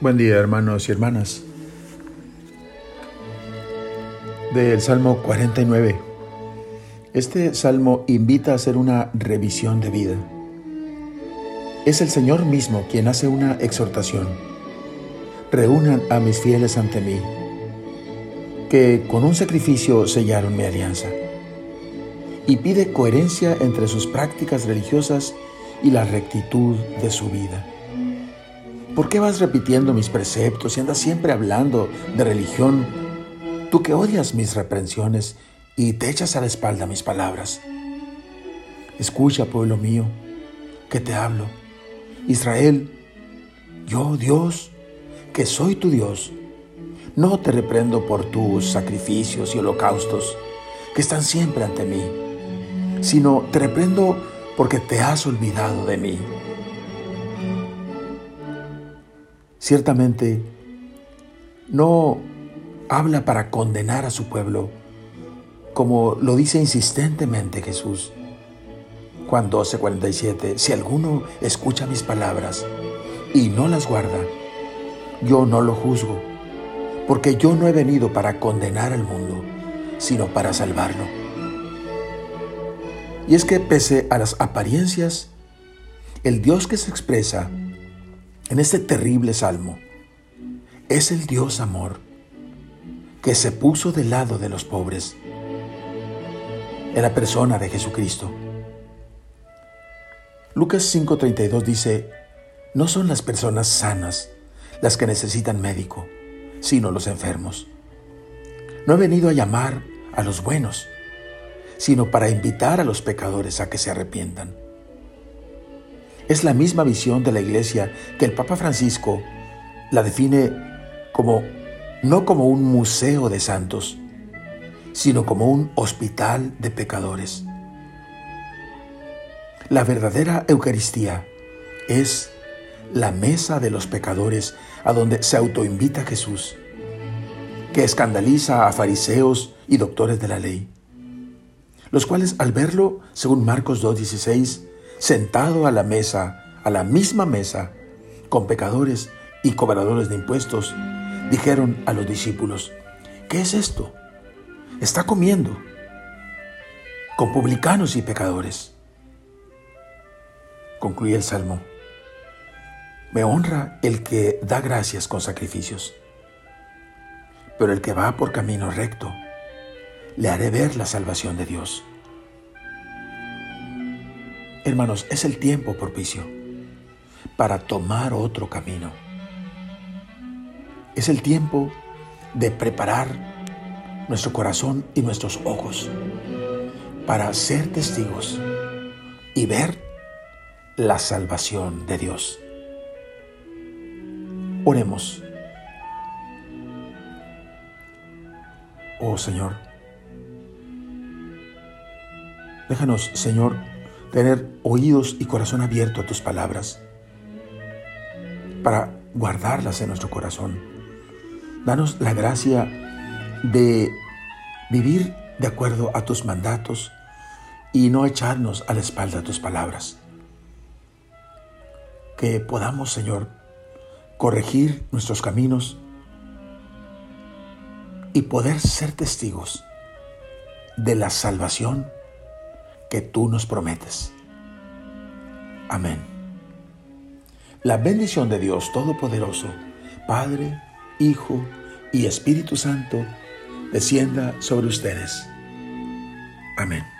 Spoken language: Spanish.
Buen día hermanos y hermanas. Del Salmo 49. Este salmo invita a hacer una revisión de vida. Es el Señor mismo quien hace una exhortación. Reúnan a mis fieles ante mí, que con un sacrificio sellaron mi alianza. Y pide coherencia entre sus prácticas religiosas y la rectitud de su vida. ¿Por qué vas repitiendo mis preceptos y andas siempre hablando de religión? Tú que odias mis reprensiones y te echas a la espalda mis palabras. Escucha, pueblo mío, que te hablo. Israel, yo, Dios, que soy tu Dios, no te reprendo por tus sacrificios y holocaustos, que están siempre ante mí, sino te reprendo porque te has olvidado de mí. Ciertamente, no habla para condenar a su pueblo, como lo dice insistentemente Jesús. Juan 12, 47, si alguno escucha mis palabras y no las guarda, yo no lo juzgo, porque yo no he venido para condenar al mundo, sino para salvarlo. Y es que pese a las apariencias, el Dios que se expresa en este terrible salmo es el Dios amor que se puso del lado de los pobres en la persona de Jesucristo. Lucas 5:32 dice, no son las personas sanas las que necesitan médico, sino los enfermos. No he venido a llamar a los buenos, sino para invitar a los pecadores a que se arrepientan. Es la misma visión de la iglesia que el Papa Francisco la define como no como un museo de santos, sino como un hospital de pecadores. La verdadera Eucaristía es la mesa de los pecadores a donde se autoinvita Jesús, que escandaliza a fariseos y doctores de la ley, los cuales al verlo, según Marcos 2.16, sentado a la mesa, a la misma mesa, con pecadores y cobradores de impuestos, dijeron a los discípulos, ¿qué es esto? Está comiendo con publicanos y pecadores. Concluye el Salmo. Me honra el que da gracias con sacrificios, pero el que va por camino recto, le haré ver la salvación de Dios. Hermanos, es el tiempo propicio para tomar otro camino. Es el tiempo de preparar nuestro corazón y nuestros ojos para ser testigos y ver la salvación de Dios. Oremos. Oh Señor, déjanos, Señor, tener oídos y corazón abierto a tus palabras, para guardarlas en nuestro corazón. Danos la gracia de vivir de acuerdo a tus mandatos y no echarnos a la espalda tus palabras. Que podamos, Señor, corregir nuestros caminos y poder ser testigos de la salvación que tú nos prometes. Amén. La bendición de Dios Todopoderoso, Padre, Hijo y Espíritu Santo, descienda sobre ustedes. Amén.